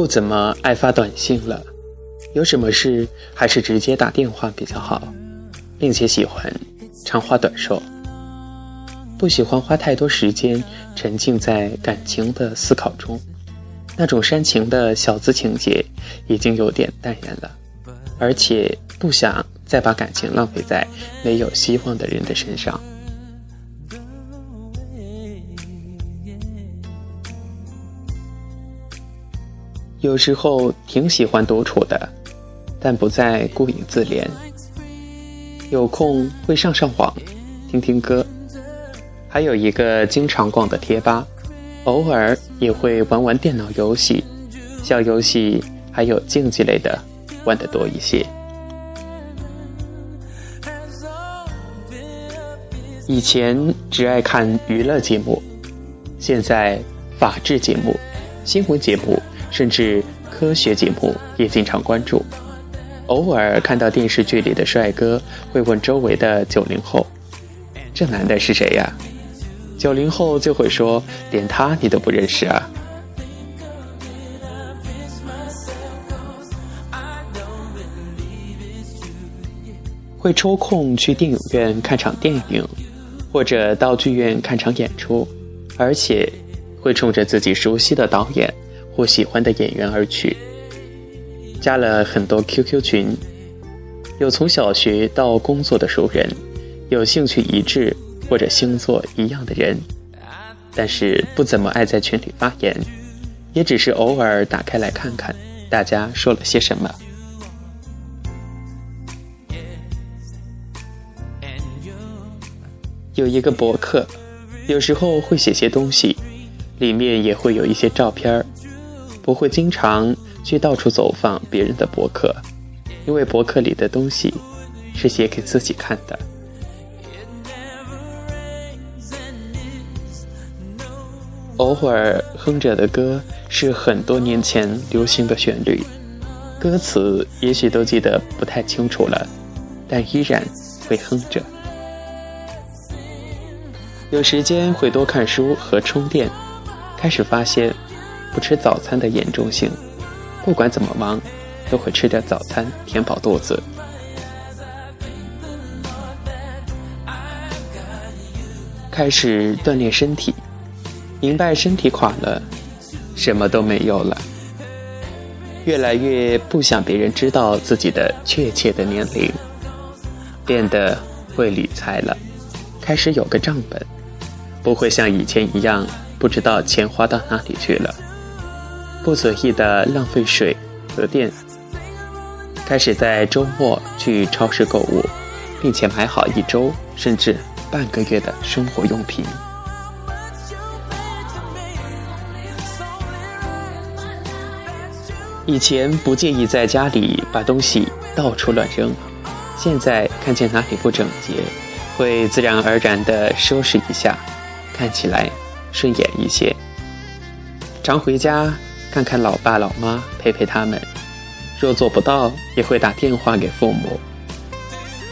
不怎么爱发短信了，有什么事还是直接打电话比较好，并且喜欢长话短说，不喜欢花太多时间沉浸在感情的思考中，那种煽情的小资情节已经有点淡然了，而且不想再把感情浪费在没有希望的人的身上。有时候挺喜欢独处的，但不再孤影自怜。有空会上上网，听听歌，还有一个经常逛的贴吧，偶尔也会玩玩电脑游戏，小游戏还有竞技类的玩得多一些。以前只爱看娱乐节目，现在法制节目、新闻节目。甚至科学节目也经常关注，偶尔看到电视剧里的帅哥，会问周围的九零后：“这男的是谁呀？”九零后就会说：“连他你都不认识啊。”会抽空去电影院看场电影，或者到剧院看场演出，而且会冲着自己熟悉的导演。或喜欢的演员而去，加了很多 QQ 群，有从小学到工作的熟人，有兴趣一致或者星座一样的人，但是不怎么爱在群里发言，也只是偶尔打开来看看大家说了些什么。有一个博客，有时候会写些东西，里面也会有一些照片儿。不会经常去到处走访别人的博客，因为博客里的东西是写给自己看的。偶尔哼着的歌是很多年前流行的旋律，歌词也许都记得不太清楚了，但依然会哼着。有时间会多看书和充电，开始发现。不吃早餐的严重性，不管怎么忙，都会吃点早餐填饱肚子。开始锻炼身体，明白身体垮了，什么都没有了。越来越不想别人知道自己的确切的年龄，变得会理财了，开始有个账本，不会像以前一样不知道钱花到哪里去了。不随意的浪费水和电，开始在周末去超市购物，并且买好一周甚至半个月的生活用品。以前不介意在家里把东西到处乱扔，现在看见哪里不整洁，会自然而然的收拾一下，看起来顺眼一些。常回家。看看老爸老妈，陪陪他们。若做不到，也会打电话给父母。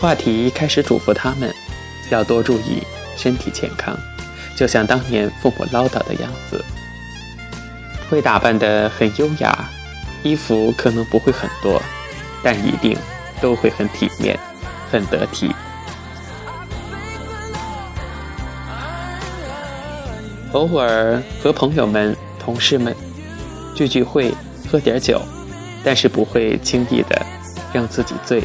话题开始嘱咐他们，要多注意身体健康，就像当年父母唠叨的样子。会打扮得很优雅，衣服可能不会很多，但一定都会很体面，很得体。偶尔和朋友们、同事们。聚聚会，喝点酒，但是不会轻易的让自己醉。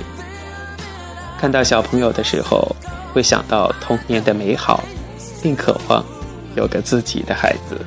看到小朋友的时候，会想到童年的美好，并渴望有个自己的孩子。